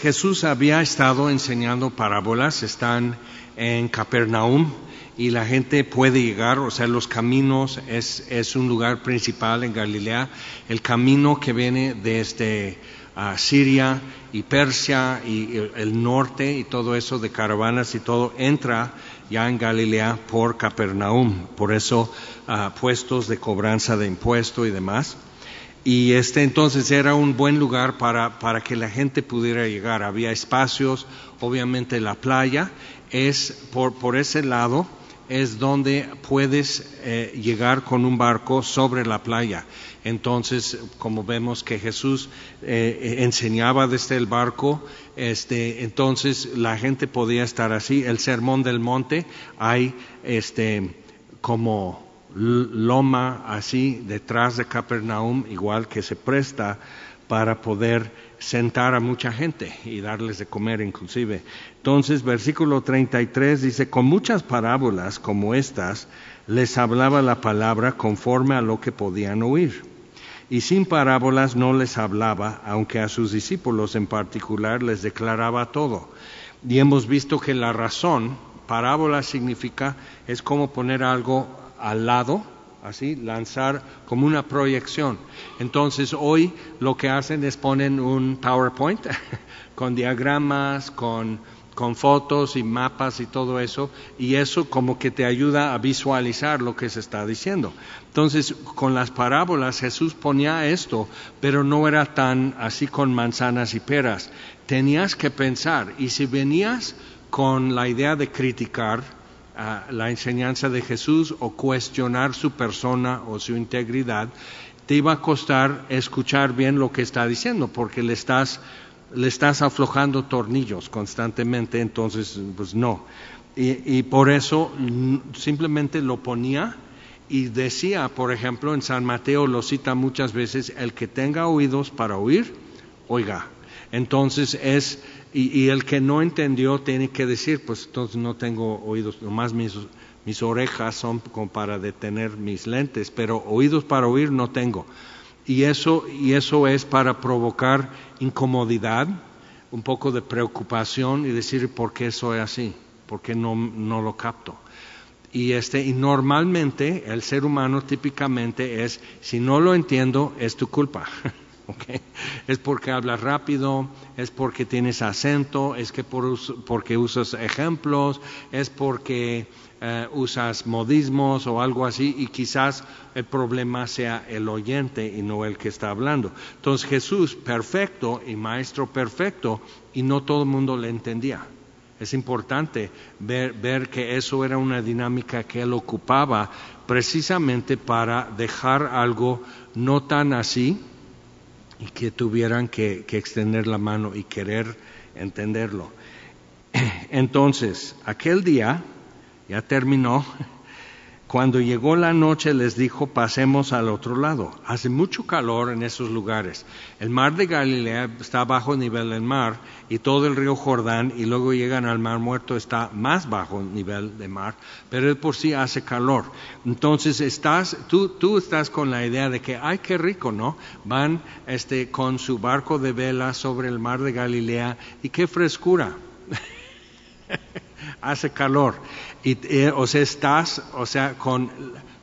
Jesús había estado enseñando parábolas, están en Capernaum y la gente puede llegar, o sea, los caminos es, es un lugar principal en Galilea, el camino que viene desde ah, Siria y Persia y el, norte y todo eso de caravanas y todo entra ya en Galilea por Capernaum, por eso ah, puestos de cobranza de impuesto y demás. Y este entonces era un buen lugar para, para que la gente pudiera llegar. Había espacios, obviamente la playa es por, por ese lado es donde puedes eh, llegar con un barco sobre la playa. Entonces, como vemos que Jesús eh, enseñaba desde el barco, este, entonces la gente podía estar así. El sermón del monte, hay este, como loma así detrás de Capernaum, igual que se presta para poder sentar a mucha gente y darles de comer inclusive. Entonces, versículo 33 dice, con muchas parábolas como estas, les hablaba la palabra conforme a lo que podían oír. Y sin parábolas no les hablaba, aunque a sus discípulos en particular les declaraba todo. Y hemos visto que la razón, parábola significa, es como poner algo al lado, así, lanzar como una proyección. Entonces hoy lo que hacen es ponen un PowerPoint con diagramas, con, con fotos y mapas y todo eso, y eso como que te ayuda a visualizar lo que se está diciendo. Entonces, con las parábolas Jesús ponía esto, pero no era tan así con manzanas y peras. Tenías que pensar, y si venías con la idea de criticar, la enseñanza de Jesús o cuestionar su persona o su integridad, te iba a costar escuchar bien lo que está diciendo, porque le estás, le estás aflojando tornillos constantemente, entonces, pues no. Y, y por eso simplemente lo ponía y decía, por ejemplo, en San Mateo lo cita muchas veces, el que tenga oídos para oír, oiga. Entonces es y, el que no entendió tiene que decir, pues entonces no tengo oídos, nomás mis, mis orejas son como para detener mis lentes, pero oídos para oír no tengo. Y eso, y eso es para provocar incomodidad, un poco de preocupación y decir por qué soy así, por qué no, no lo capto. Y, este, y normalmente el ser humano típicamente es, si no lo entiendo, es tu culpa. Es porque hablas rápido, es porque tienes acento, es que por, porque usas ejemplos, es porque eh, usas modismos o algo así y quizás el problema sea el oyente y no el que está hablando. Entonces Jesús, perfecto y maestro perfecto, y no todo el mundo le entendía. Es importante ver, ver, que eso era una dinámica que él ocupaba precisamente para dejar algo no tan así, y que tuvieran que, extender la mano y querer entenderlo. Entonces, aquel día ya terminó. Cuando llegó la noche les dijo, pasemos al otro lado. Hace mucho calor en esos lugares. El mar de Galilea está bajo nivel del mar y todo el río Jordán y luego llegan al mar muerto está más bajo nivel de mar, pero por sí hace calor. Entonces estás, tú, tú estás con la idea de que, ay, qué rico, ¿no? Van este, con su barco de vela sobre el mar de Galilea y qué frescura. hace calor. Y, eh, o sea, estás, o sea, con,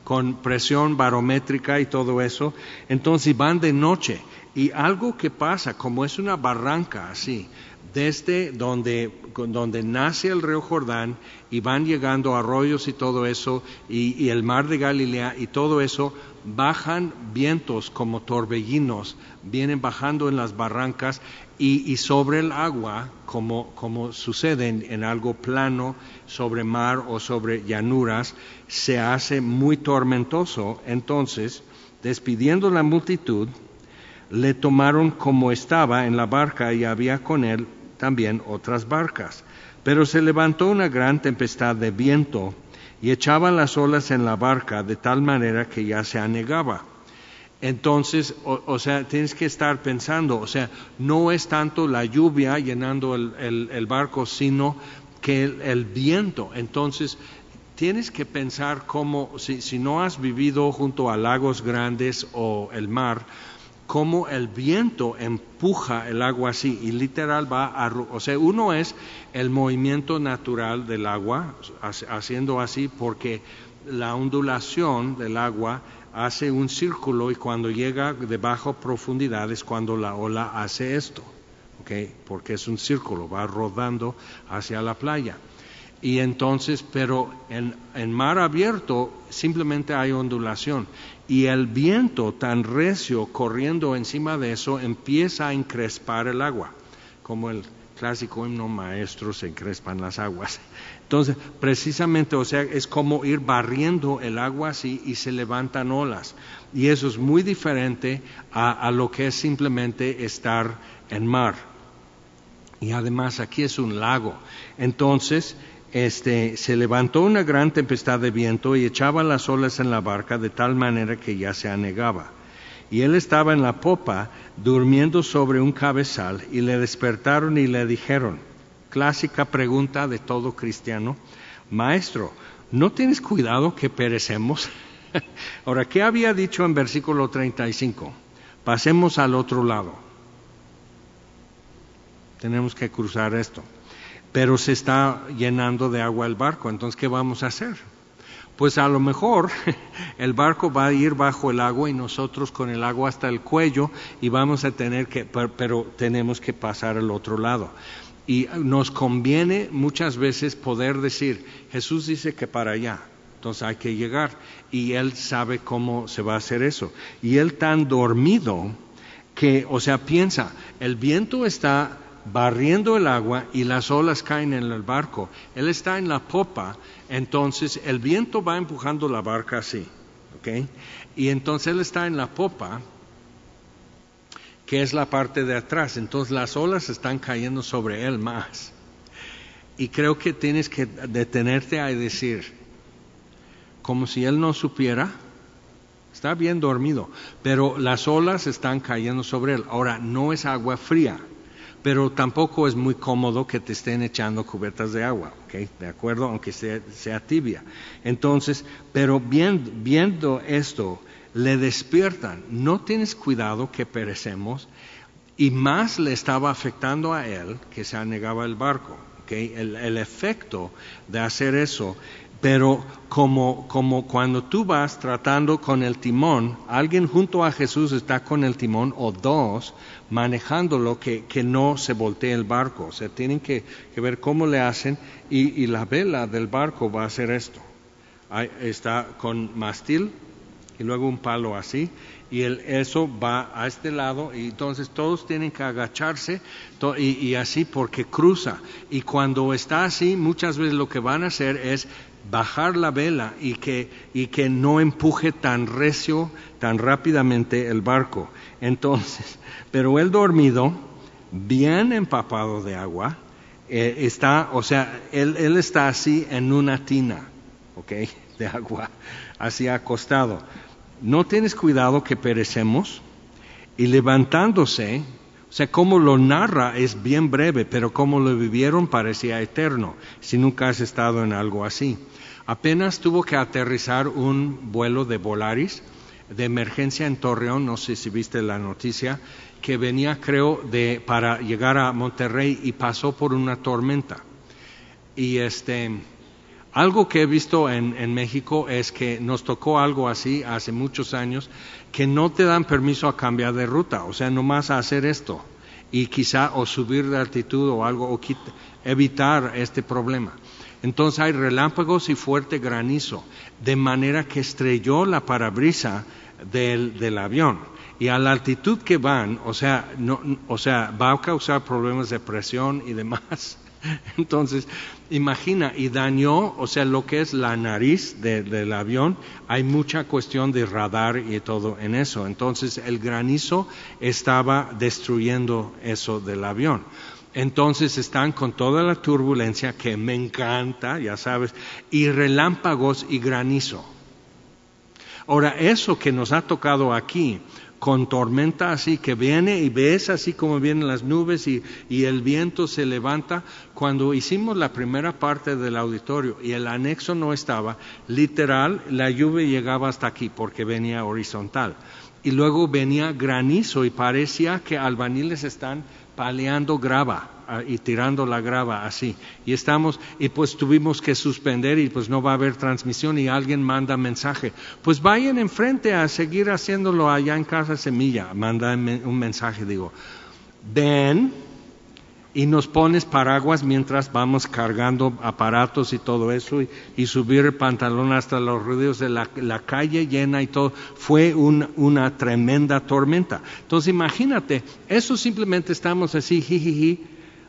con presión barométrica y todo eso. Entonces van de noche. Y algo que pasa, como es una barranca así, desde donde, donde nace el río Jordán y van llegando arroyos y todo eso, y, y, el mar de Galilea y todo eso, bajan vientos como torbellinos, vienen bajando en las barrancas y, sobre el agua, como, como sucede en, algo plano, sobre mar o sobre llanuras, se hace muy tormentoso. Entonces, despidiendo la multitud, le tomaron como estaba en la barca y había con él también otras barcas. Pero se levantó una gran tempestad de viento y echaban las olas en la barca de tal manera que ya se anegaba. Entonces, o, sea, tienes que estar pensando, o sea, no es tanto la lluvia llenando el, barco, sino que el, viento. Entonces, tienes que pensar cómo, si, si, no has vivido junto a lagos grandes o el mar, cómo el viento empuja el agua así y literal va a... O sea, uno es el movimiento natural del agua, haciendo así porque la ondulación del agua hace un círculo y cuando llega de bajo profundidad es cuando la ola hace esto, ¿okay? porque es un círculo, va rodando hacia la playa. Y entonces, pero en, en mar abierto simplemente hay ondulación y el viento tan recio corriendo encima de eso empieza a encrespar el agua, como el clásico himno maestro se encrespan las aguas. Entonces, precisamente, o sea, es como ir barriendo el agua así y se levantan olas. Y eso es muy diferente a, lo que es simplemente estar en mar. Y además aquí es un lago. Entonces, este, se levantó una gran tempestad de viento y echaba las olas en la barca de tal manera que ya se anegaba. Y él estaba en la popa durmiendo sobre un cabezal y le despertaron y le dijeron, clásica pregunta de todo cristiano, maestro, ¿no tienes cuidado que perecemos? Ahora, ¿qué había dicho en versículo 35? Pasemos al otro lado. Tenemos que cruzar esto. Pero se está llenando de agua el barco, entonces, ¿qué vamos a hacer? Pues a lo mejor el barco va a ir bajo el agua y nosotros con el agua hasta el cuello y vamos a tener que, pero tenemos que pasar al otro lado. Y nos conviene muchas veces poder decir, Jesús dice que para allá, entonces hay que llegar. Y Él sabe cómo se va a hacer eso. Y Él tan dormido que, o sea, piensa, el viento está barriendo el agua y las olas caen en el barco. Él está en la popa, entonces el viento va empujando la barca así, ¿ok? Y entonces Él está en la popa que es la parte de atrás. Entonces las olas están cayendo sobre él más. Y creo que tienes que detenerte a decir, como si él no supiera, está bien dormido, pero las olas están cayendo sobre él. Ahora, no es agua fría, pero tampoco es muy cómodo que te estén echando cubiertas de agua, ¿ok? De acuerdo, aunque sea, sea tibia. Entonces, pero viendo, viendo esto, le despiertan, no tienes cuidado que perecemos, y más le estaba afectando a él que se anegaba el barco. El, el, efecto de hacer eso, pero como, como cuando tú vas tratando con el timón, alguien junto a Jesús está con el timón o dos manejándolo que, que no se voltee el barco. O sea, tienen que, ver cómo le hacen y, y, la vela del barco va a hacer esto. Está con mastil y luego un palo así y el, eso va a este lado y entonces todos tienen que agacharse y, así porque cruza y cuando está así muchas veces lo que van a hacer es bajar la vela y que, y que no empuje tan recio, tan rápidamente el barco. Entonces, pero el dormido, bien empapado de agua, eh, está, o sea, él, él está así en una tina, ¿ok? De agua, así acostado no tienes cuidado que perecemos, y levantándose, o sea, como lo narra es bien breve, pero como lo vivieron parecía eterno, si nunca has estado en algo así. Apenas tuvo que aterrizar un vuelo de Volaris de emergencia en Torreón, no sé si viste la noticia, que venía creo de para llegar a Monterrey y pasó por una tormenta. Y este algo que he visto en, México es que nos tocó algo así hace muchos años, que no te dan permiso a cambiar de ruta, o sea, nomás a hacer esto y quizá o subir de altitud o algo, o evitar este problema. Entonces hay relámpagos y fuerte granizo, de manera que estrelló la parabrisa del, del avión. Y a la altitud que van, o sea, no, o sea, va a causar problemas de presión y demás. Entonces, imagina, y dañó, o sea, lo que es la nariz del avión, hay mucha cuestión de radar y todo en eso. Entonces, el granizo estaba destruyendo eso del avión. Entonces están con toda la turbulencia que me encanta, ya sabes, y relámpagos y granizo. Ahora, eso que nos ha tocado aquí, con tormenta así que viene y ves así como vienen las nubes y, el viento se levanta. Cuando hicimos la primera parte del auditorio y el anexo no estaba, literal, la lluvia llegaba hasta aquí porque venía horizontal. y luego venía granizo y parecía que albañiles están paleando grava ah, y tirando la grava así. Y estamos, y pues tuvimos que suspender y pues no va a haber transmisión y alguien manda mensaje. Pues vayan enfrente a seguir haciéndolo allá en Casa Semilla. Manda un mensaje, digo, ven y nos pones paraguas mientras vamos cargando aparatos y todo eso y, subir el pantalón hasta los ruidos de la, calle llena y todo. Fue una tremenda tormenta. Entonces imagínate, eso simplemente estamos así,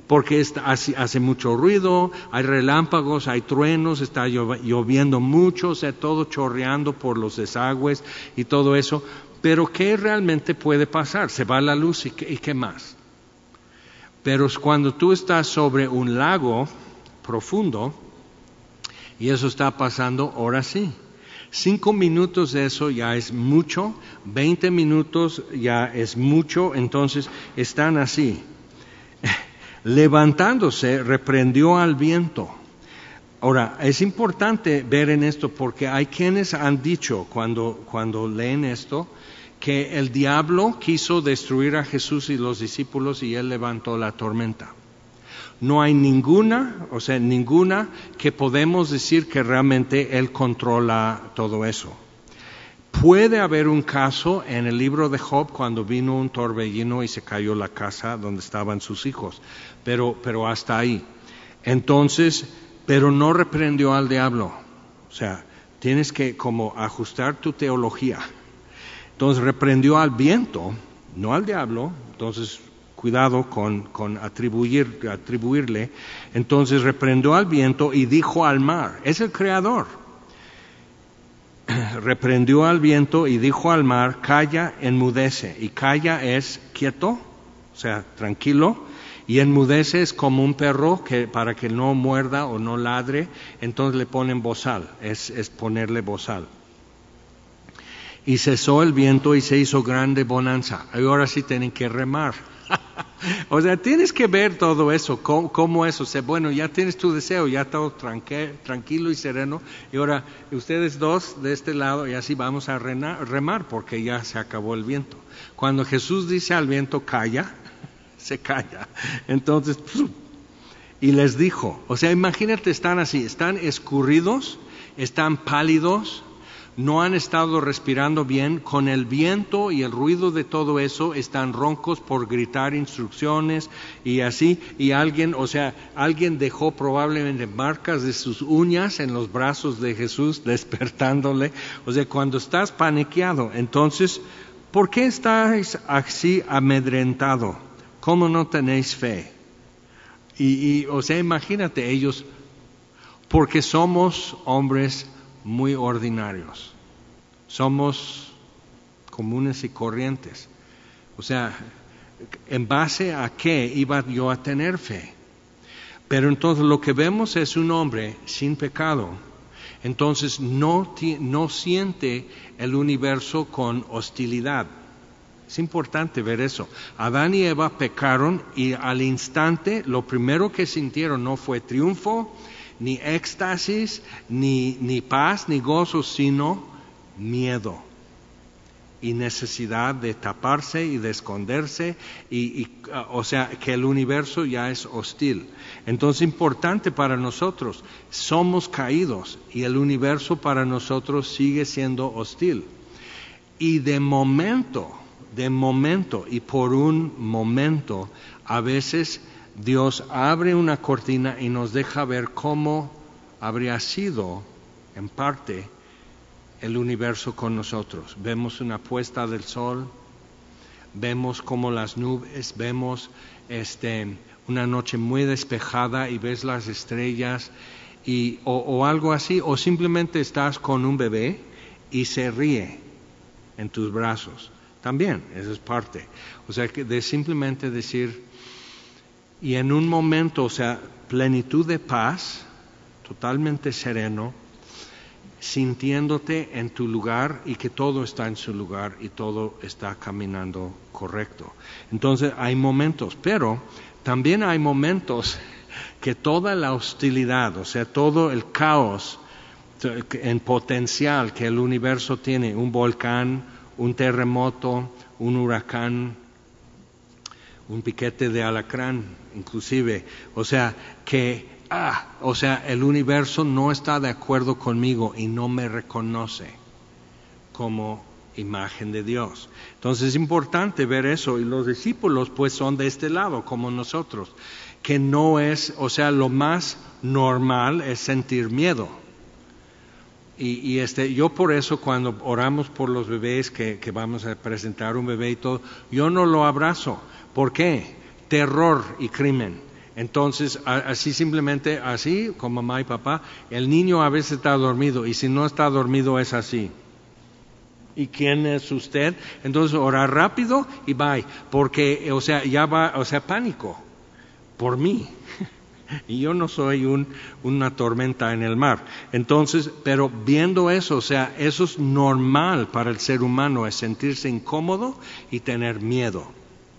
porque hace, mucho ruido, hay relámpagos, hay truenos, está lloviendo mucho, o todo chorreando por los desagües y todo eso. Pero ¿qué realmente puede pasar? Se va la luz y qué más? Pero cuando tú estás sobre un lago profundo, y eso está pasando ahora sí. Cinco minutos de eso ya es mucho, veinte minutos ya es mucho, entonces están así. Levantándose, reprendió al viento. Ahora, es importante ver en esto porque hay quienes han dicho cuando, cuando leen esto, que el diablo quiso destruir a Jesús y los discípulos y él levantó la tormenta. No hay ninguna, o sea, ninguna que podemos decir que realmente él controla todo eso. Puede haber un caso en el libro de Job cuando vino un torbellino y se cayó la casa donde estaban sus hijos, pero, pero hasta ahí. Entonces, pero no reprendió al diablo. O sea, tienes que como ajustar tu teología entonces reprendió al viento, no al diablo, entonces cuidado con, atribuir, atribuirle. Entonces reprendió al viento y dijo al mar, es el creador. reprendió al viento y dijo al mar, calla, enmudece. Y calla es quieto, o sea, tranquilo. Y enmudece es como un perro que para que no muerda o no ladre, entonces le ponen bozal, es, es ponerle bozal y cesó el viento y se hizo grande bonanza. ahora sí tienen que remar. o sea, tienes que ver todo eso, cómo, eso. O bueno, ya tienes tu deseo, ya todo tranquilo y sereno. Y ahora, ustedes dos de este lado, y así vamos a remar porque ya se acabó el viento. Cuando Jesús dice al viento, calla, se calla. Entonces, y les dijo, o sea, imagínate, están así, están escurridos, están pálidos, no han estado respirando bien, con el viento y el ruido de todo eso están roncos por gritar instrucciones y así, y alguien, o sea, alguien dejó probablemente marcas de sus uñas en los brazos de Jesús despertándole, o sea, cuando estás paniqueado, entonces, ¿por qué estáis así amedrentado? ¿Cómo no tenéis fe? Y, y o sea, imagínate ellos, porque somos hombres muy ordinarios. Somos comunes y corrientes. O sea, ¿en base a qué iba yo a tener fe? Pero entonces lo que vemos es un hombre sin pecado. Entonces no, no siente el universo con hostilidad. Es importante ver eso. Adán y Eva pecaron y al instante lo primero que sintieron no fue triunfo, ni éxtasis, ni, ni paz, ni gozo, sino miedo y necesidad de taparse y de esconderse, y, o sea, que el universo ya es hostil. Entonces, importante para nosotros, somos caídos y el universo para nosotros sigue siendo hostil. Y de momento, de momento y por un momento, a veces Dios abre una cortina y nos deja ver cómo habría sido, en parte, el universo con nosotros. Vemos una puesta del sol, vemos como las nubes, vemos este, una noche muy despejada y ves las estrellas y, o, algo así, o simplemente estás con un bebé y se ríe en tus brazos. También, eso es parte. O sea, que de simplemente decir, y en un momento, o sea, plenitud de paz, totalmente sereno, sintiéndote en tu lugar y que todo está en su lugar y todo está caminando correcto. Entonces hay momentos, pero también hay momentos que toda la hostilidad, o sea, todo el caos en potencial que el universo tiene, un volcán, un terremoto, un huracán, un piquete de alacrán, inclusive. O sea, que, ah, o sea, el universo no está de acuerdo conmigo y no me reconoce como imagen de Dios. Entonces es importante ver eso y los discípulos pues son de este lado como nosotros, que no es, o sea, lo más normal es sentir miedo. Y, este, yo por eso cuando oramos por los bebés que, vamos a presentar un bebé y todo, yo no lo abrazo. ¿Por qué? Terror y crimen. Entonces, así simplemente, así como mamá y papá, el niño a veces está dormido y si no está dormido es así. ¿Y quién es usted? Entonces, orar rápido y bye, porque, o sea, ya va, o sea, pánico por mí. y yo no soy un, una tormenta en el mar. Entonces, pero viendo eso, o sea, eso es normal para el ser humano, es sentirse incómodo y tener miedo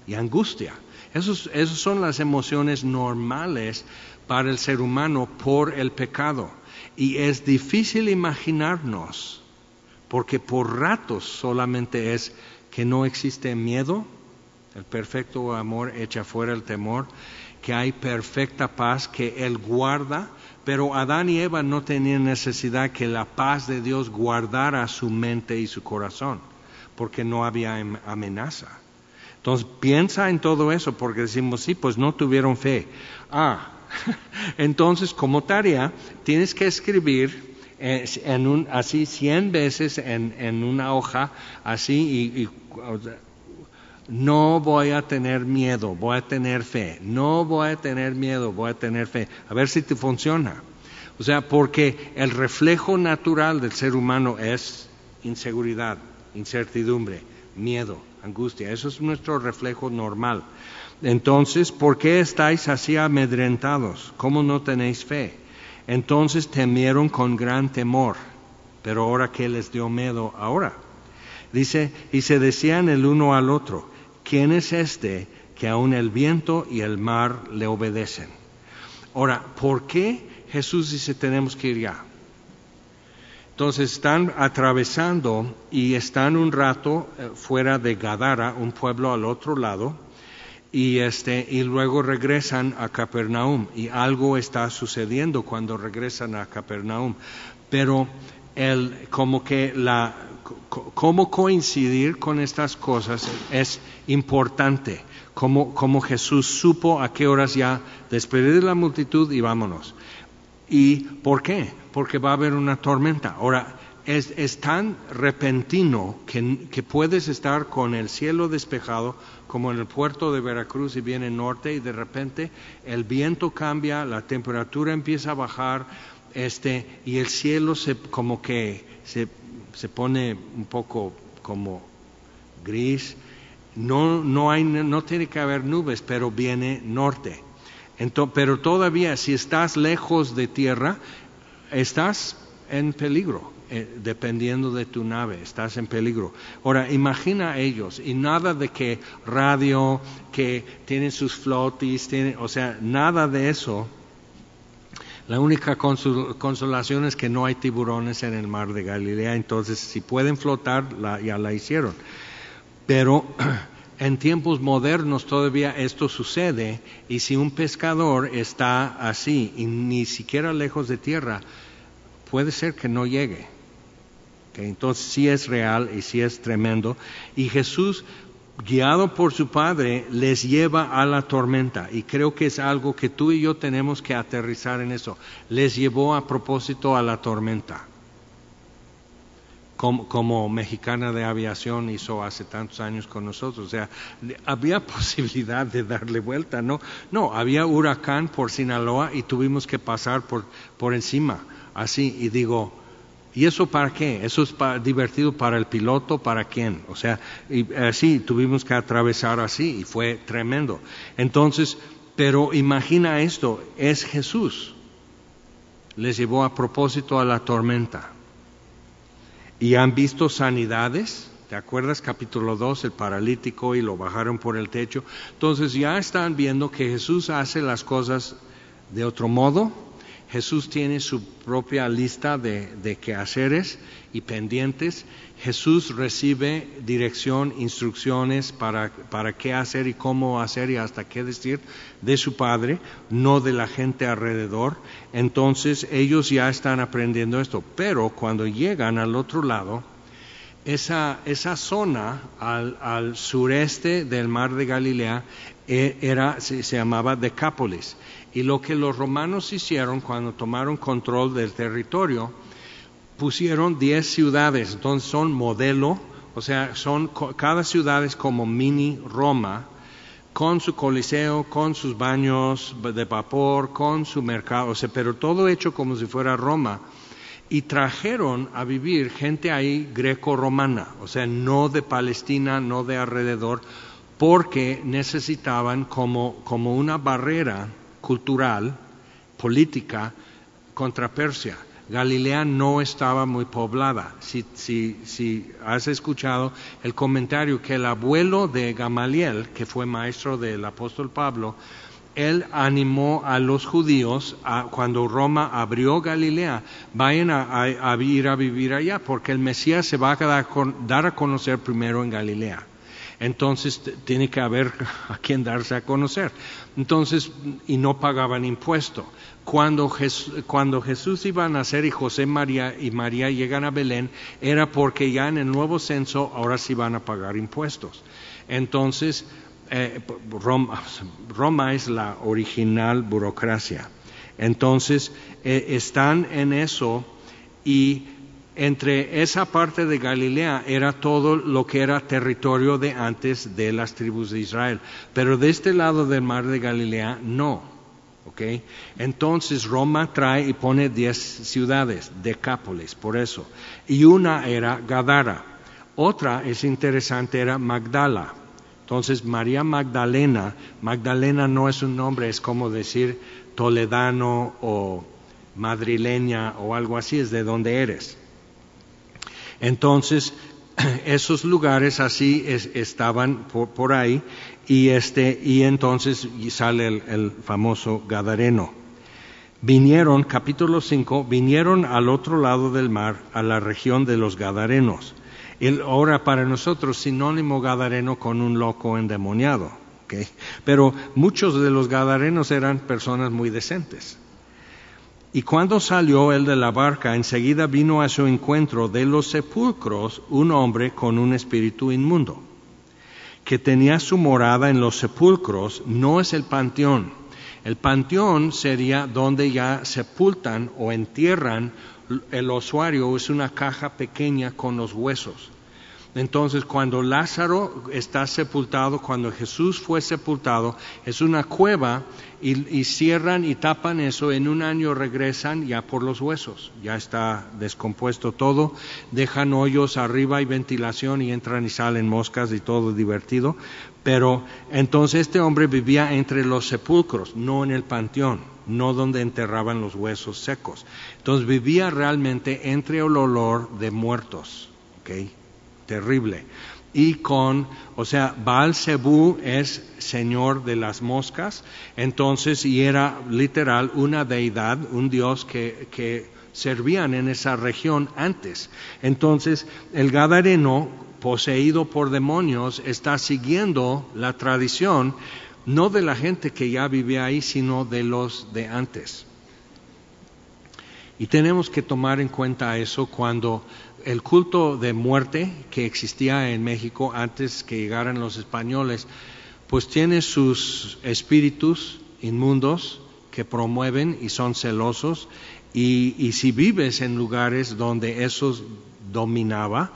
y angustia. Esas esos son las emociones normales para el ser humano por el pecado. Y es difícil imaginarnos, porque por ratos solamente es que no existe miedo, el perfecto amor echa fuera el temor, que hay perfecta paz, que Él guarda, pero Adán y Eva no tenían necesidad que la paz de Dios guardara su mente y su corazón, porque no había amenaza. Entonces piensa en todo eso, porque decimos, sí, pues no tuvieron fe. Ah, entonces como tarea tienes que escribir eh, así cien veces en una hoja, así, y, no voy a tener miedo, voy a tener fe. No voy a tener miedo, voy a tener fe. A ver si te funciona. O sea, porque el reflejo natural del ser humano es inseguridad, incertidumbre, miedo, angustia. Eso es nuestro reflejo normal. Entonces, ¿por qué estáis así amedrentados? ¿Cómo no tenéis fe? Entonces temieron con gran temor. Pero ahora, ¿qué les dio miedo ahora? Dice, y se decían el uno al otro, ¿quién es este que aun el viento y el mar le obedecen? Ahora, ¿por qué Jesús dice tenemos que ir ya? Entonces están atravesando y están un rato eh, fuera de Gadara, un pueblo al otro lado, y este y luego regresan a Capernaum y algo está sucediendo cuando regresan a Capernaum, pero el como que la cómo coincidir con estas cosas es importante, como, Jesús supo a qué horas ya despedir la multitud y vámonos. ¿Y por qué? Porque va a haber una tormenta. Ahora, es, tan repentino que, que, puedes estar con el cielo despejado como en el puerto de Veracruz y viene norte y de repente el viento cambia, la temperatura empieza a bajar este, y el cielo se, como que se se pone un poco como gris. No, no, hay, no tiene que haber nubes, pero viene norte. pero todavía, si estás lejos de tierra, estás en peligro. Eh, dependiendo de tu nave, estás en peligro. Ahora, imagina ellos, y nada de que radio, que tienen sus flotis, tienen, o sea, nada de eso la única consolación es que no hay tiburones en el mar de Galilea, entonces si pueden flotar, ya la hicieron. Pero en tiempos modernos todavía esto sucede y si un pescador está así y ni siquiera lejos de tierra, puede ser que no llegue. Entonces sí es real y sí es tremendo. Y Jesús guiado por su Padre, les lleva a la tormenta. Y creo que es algo que tú y yo tenemos que aterrizar en eso. Les llevó a propósito a la tormenta. Como, mexicana de aviación hizo hace tantos años con nosotros. O sea, había posibilidad de darle vuelta, ¿no? No, había huracán por Sinaloa y tuvimos que pasar por, por encima. Así, y digo, ¿Y eso para qué? Eso es divertido para el piloto, ¿para quién? O sea, y así tuvimos que atravesar así y fue tremendo. Entonces, pero imagina esto, es Jesús. Les llevó a propósito a la tormenta. Y han visto sanidades, ¿te acuerdas capítulo 2, el paralítico y lo bajaron por el techo? Entonces ya están viendo que Jesús hace las cosas de otro modo Jesús tiene su propia lista de, quehaceres y pendientes. Jesús recibe dirección, instrucciones para, para qué hacer y cómo hacer y hasta qué decir de su Padre, no de la gente alrededor. Entonces ellos ya están aprendiendo esto. Pero cuando llegan al otro lado, esa, esa zona al, sureste del mar de Galilea e, era, se, llamaba Decápolis. Y lo que los romanos hicieron cuando tomaron control del territorio, pusieron 10 ciudades, entonces son modelo, o sea, son cada ciudad es como mini Roma, con su coliseo, con sus baños de vapor, con su mercado, o sea, pero todo hecho como si fuera Roma. Y trajeron a vivir gente ahí greco-romana, o sea, no de Palestina, no de alrededor, porque necesitaban como, como una barrera cultural, política, contra Persia. Galilea no estaba muy poblada. Si, has escuchado el comentario que el abuelo de Gamaliel, que fue maestro del apóstol Pablo, él animó a los judíos a, cuando Roma abrió Galilea, vayan a, a, ir a vivir allá, porque el Mesías se va a dar a conocer primero en Galilea. Entonces tiene que haber a quien darse a conocer. Entonces, y no pagaban impuesto. Cuando Jesús, cuando Jesús iba a nacer y José María y María llegan a Belén, era porque ya en el nuevo censo ahora sí van a pagar impuestos. Entonces, eh, Roma, Roma, es la original burocracia. Entonces, eh, están en eso y entre esa parte de Galilea era todo lo que era territorio de antes de las tribus de Israel. Pero de este lado del mar de Galilea, no. ¿ok? Entonces Roma trae y pone diez ciudades, Decápolis, por eso. Y una era Gadara. Otra, es interesante, era Magdala. Entonces, María Magdalena, Magdalena no es un nombre, es como decir toledano o madrileña o algo así, es de donde eres. Entonces, esos lugares así es, estaban por, ahí y, este, y entonces sale el, el famoso Gadareno. Vinieron, capítulo 5, vinieron al otro lado del mar, a la región de los Gadarenos el, ahora para nosotros sinónimo gadareno con un loco endemoniado. ¿okay? Pero muchos de los gadarenos eran personas muy decentes. Y cuando salió él de la barca, enseguida vino a su encuentro de los sepulcros un hombre con un espíritu inmundo, que tenía su morada en los sepulcros, no es el panteón. El panteón sería donde ya sepultan o entierran el osuario es una caja pequeña con los huesos. Entonces, cuando Lázaro está sepultado, cuando Jesús fue sepultado, es una cueva y, cierran y tapan eso. En un año regresan ya por los huesos. Ya está descompuesto todo. Dejan hoyos arriba y ventilación y entran y salen moscas y todo divertido. Pero entonces este hombre vivía entre los sepulcros, no en el panteón, no donde enterraban los huesos secos. Entonces vivía realmente entre el olor de muertos. ¿okay? Terrible. Y con, o sea, Baal Zebú es señor de las moscas, entonces, y era literal una deidad, un dios que, que servían en esa región antes. Entonces, el Gadareno, poseído por demonios, está siguiendo la tradición, no de la gente que ya vivía ahí, sino de los de antes. Y tenemos que tomar en cuenta eso cuando el culto de muerte que existía en México antes que llegaran los españoles, pues tiene sus espíritus inmundos que promueven y son celosos, y, y si vives en lugares donde eso dominaba,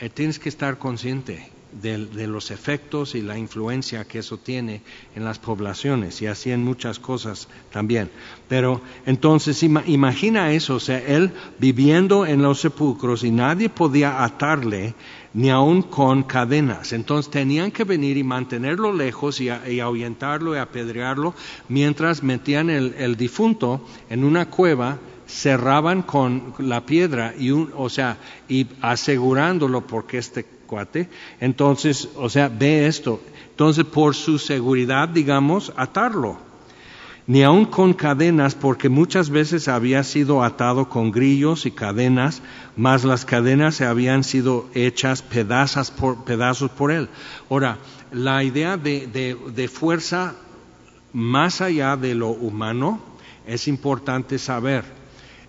eh, tienes que estar consciente de, de, los efectos y la influencia que eso tiene en las poblaciones y así en muchas cosas también. Pero entonces ima, imagina eso, o sea, él viviendo en los sepulcros y nadie podía atarle ni aun con cadenas. Entonces tenían que venir y mantenerlo lejos y, y ahuyentarlo y apedrearlo mientras metían el, el difunto en una cueva cerraban con la piedra y un, o sea, y asegurándolo porque este Entonces, o sea, ve esto. Entonces, por su seguridad, digamos, atarlo. ni aun con cadenas, porque muchas veces había sido atado con grillos y cadenas, mas las cadenas se habían sido hechas pedazos por, pedazos por él. Ahora, la idea de, fuerza más allá de lo humano es importante saber.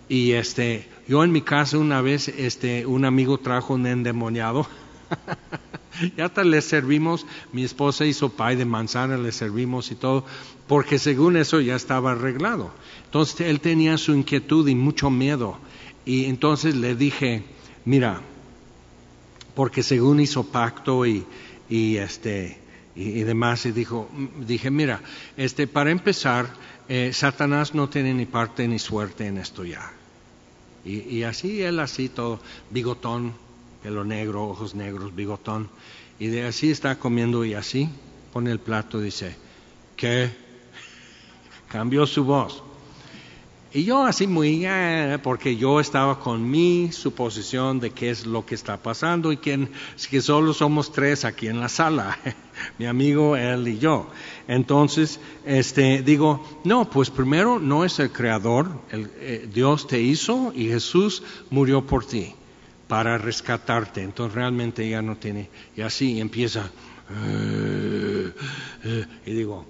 Y este, yo en mi casa una vez, este, un amigo trajo un endemoniado. ya hasta le servimos, mi esposa hizo pay de manzana, le servimos y todo, porque según eso ya estaba arreglado. Entonces él tenía su inquietud y mucho miedo. Y entonces le dije, mira, porque según hizo pacto y, y este y, demás, y dijo, dije, mira, este, para empezar, eh, Satanás no tiene ni parte ni suerte en esto ya. Y, y así, él así todo, bigotón, pelo negro, ojos negros, bigotón. Y de así está comiendo y así pone el plato dice, ¿qué? Cambió su voz. Y yo así muy, eh, porque yo estaba con mi suposición de qué es lo que está pasando y que, solo somos tres aquí en la sala, mi amigo, él y yo. Entonces, este, digo, no, pues primero no es el creador, eh, Dios te hizo y Jesús murió por ti para rescatarte. Entonces realmente ya no tiene, y así empieza, eh, eh, y digo,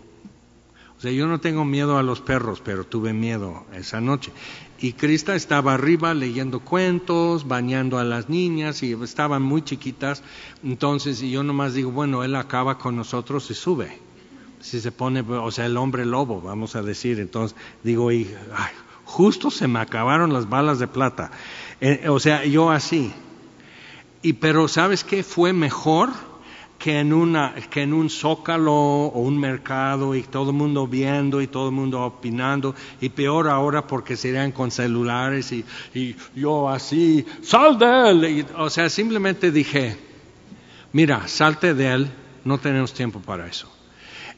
o sea, yo no tengo miedo a los perros, pero tuve miedo esa noche. Y Crista estaba arriba leyendo cuentos, bañando a las niñas, y estaban muy chiquitas. Entonces, y yo nomás digo, bueno, él acaba con nosotros y sube. Si se pone, o sea, el hombre lobo, vamos a decir. Entonces, digo, y justo se me acabaron las balas de plata. Eh, o sea, yo así. Y pero ¿sabes qué? Fue mejor que en, una, que en un zócalo o un mercado y todo el mundo viendo y todo el mundo opinando y peor ahora porque serían con celulares y, y yo así, sal de él. o sea, simplemente dije, mira, salte de él, no tenemos tiempo para eso.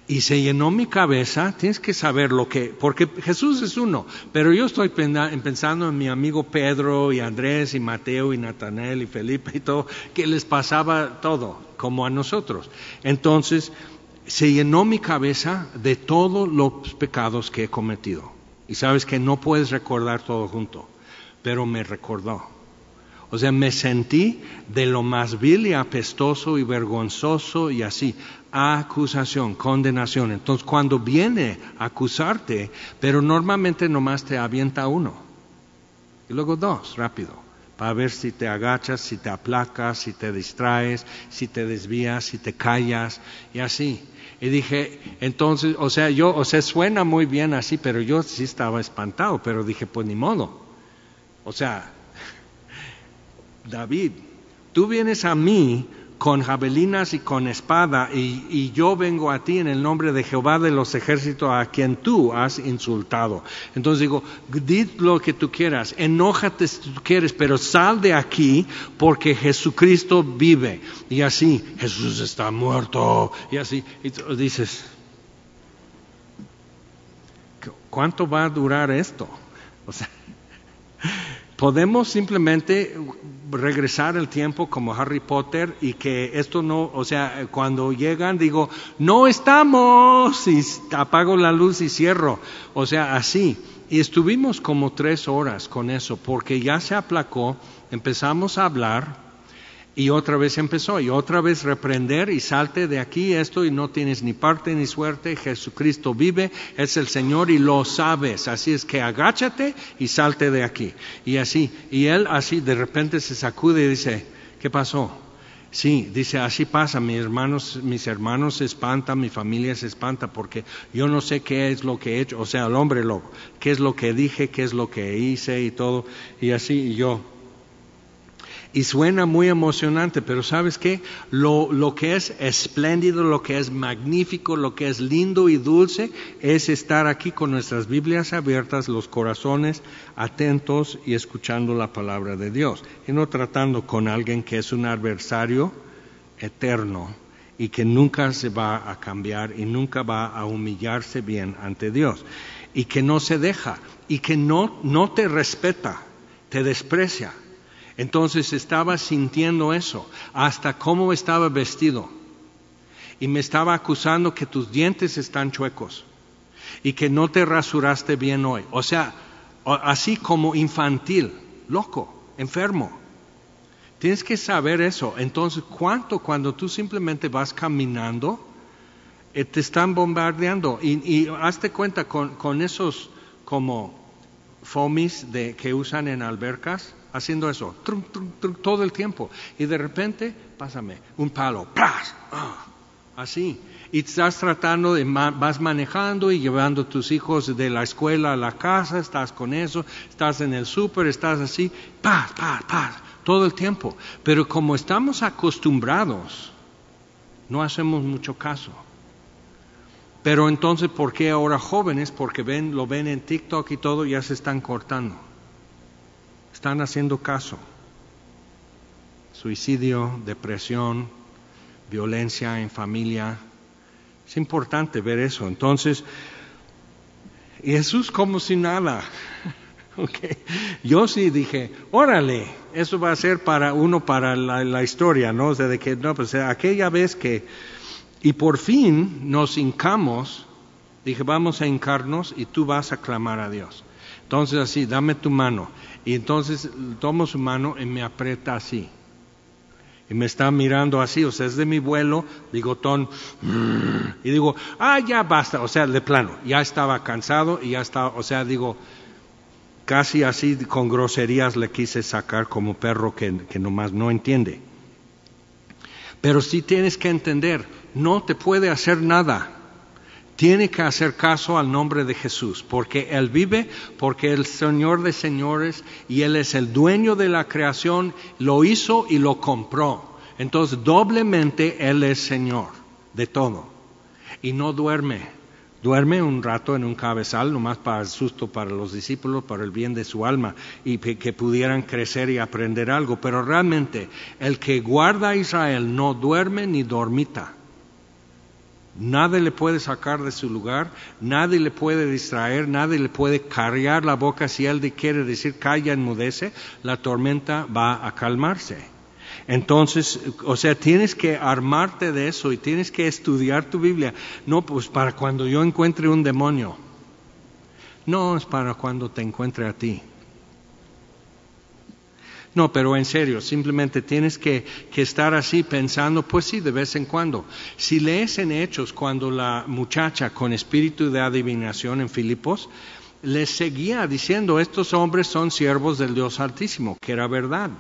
Y se llenó mi cabeza, tienes que saber lo que, porque Jesús es uno, pero yo estoy pensando en mi amigo Pedro y Andrés y Mateo y Natanel y Felipe y todo, que les pasaba todo, como a nosotros. Entonces, se llenó mi cabeza de todos los pecados que he cometido. Y sabes que no puedes recordar todo junto, pero me recordó. O sea, me sentí de lo más vil y apestoso y vergonzoso y así acusación, condenación. Entonces, cuando viene a acusarte, pero normalmente nomás te avienta uno. Y luego dos, rápido, para ver si te agachas, si te aplacas, si te distraes, si te desvías, si te callas, y así. Y dije, entonces, o sea, yo, o sea, suena muy bien así, pero yo sí estaba espantado, pero dije, pues ni modo. O sea, David, tú vienes a mí con jabelinas y con espada, y, yo vengo a ti en el nombre de Jehová de los ejércitos a quien tú has insultado. Entonces digo, di lo que tú quieras, enójate si tú quieres, pero sal de aquí porque Jesucristo vive. Y así, Jesús está muerto, y así, y dices, ¿cuánto va a durar esto? O sea, podemos simplemente regresar el tiempo como Harry Potter y que esto no, o sea, cuando llegan digo, no estamos y apago la luz y cierro, o sea, así. Y estuvimos como tres horas con eso porque ya se aplacó, empezamos a hablar y otra vez empezó, y otra vez reprender y salte de aquí esto y no tienes ni parte ni suerte, Jesucristo vive, es el Señor y lo sabes, así es que agáchate y salte de aquí. Y así, y él así de repente se sacude y dice, ¿qué pasó? Sí, dice, así pasa, mis hermanos, mis hermanos se espantan, mi familia se espanta, porque yo no sé qué es lo que he hecho, o sea, el hombre loco, qué es lo que dije, qué es lo que hice y todo, y así, y yo, y suena muy emocionante, pero ¿sabes qué? Lo, que es espléndido, lo que es magnífico, lo que es lindo y dulce es estar aquí con nuestras Biblias abiertas, los corazones atentos y escuchando la palabra de Dios. Y no tratando con alguien que es un adversario eterno y que nunca se va a cambiar y nunca va a humillarse bien ante Dios. Y que no se deja y que no, no te respeta, te desprecia entonces estaba sintiendo eso, hasta cómo estaba vestido. Y me estaba acusando que tus dientes están chuecos. y que no te rasuraste bien hoy. O sea, así como infantil, loco, enfermo. Tienes que saber eso. Entonces, ¿cuánto cuando tú simplemente vas caminando, eh, te están bombardeando? Y, hazte cuenta con, esos como fomis de, que usan en albercas, haciendo eso, todo el tiempo. Y de repente, pásame, un palo, ¡Ah! así. Y estás tratando de, vas manejando y llevando a tus hijos de la escuela a la casa, estás con eso, estás en el súper, estás así, paz, paz, paz, todo el tiempo. Pero como estamos acostumbrados, no hacemos mucho caso. Pero entonces, ¿por qué ahora jóvenes? Porque ven, lo ven en TikTok y todo, ya se están cortando están haciendo caso. Suicidio, depresión, violencia en familia. Es importante ver eso. Entonces, Jesús como si nada. Yo sí dije, órale, eso va a ser para uno para la, historia, ¿no? O de que, no, pues aquella vez que, y por fin nos hincamos, dije, vamos a hincarnos y tú vas a clamar a Dios. Entonces así, dame tu mano. Y entonces tomo su mano y me aprieta así. Y me está mirando así, o sea, es de mi vuelo, bigotón. Y digo, ah, ya basta, o sea, de plano, ya estaba cansado y ya estaba, o sea, digo, casi así con groserías le quise sacar como perro que, que nomás no entiende. Pero sí tienes que entender, no te puede hacer nada tiene que hacer caso al nombre de Jesús, porque Él vive, porque el Señor de señores y Él es el dueño de la creación, lo hizo y lo compró. Entonces doblemente Él es Señor de todo. Y no duerme. Duerme un rato en un cabezal, nomás para el susto para los discípulos, para el bien de su alma, y que pudieran crecer y aprender algo. Pero realmente el que guarda a Israel no duerme ni dormita Nadie le puede sacar de su lugar, nadie le puede distraer, nadie le puede cargar la boca si él quiere decir calla, enmudece, la tormenta va a calmarse. Entonces, o sea, tienes que armarte de eso y tienes que estudiar tu Biblia. No, pues para cuando yo encuentre un demonio. No, es para cuando te encuentre a ti. No, pero en serio, simplemente tienes que, estar así pensando, pues sí, de vez en cuando. Si lees en Hechos cuando la muchacha con espíritu de adivinación en Filipos, les seguía diciendo, estos hombres son siervos del Dios Altísimo, que era verdad.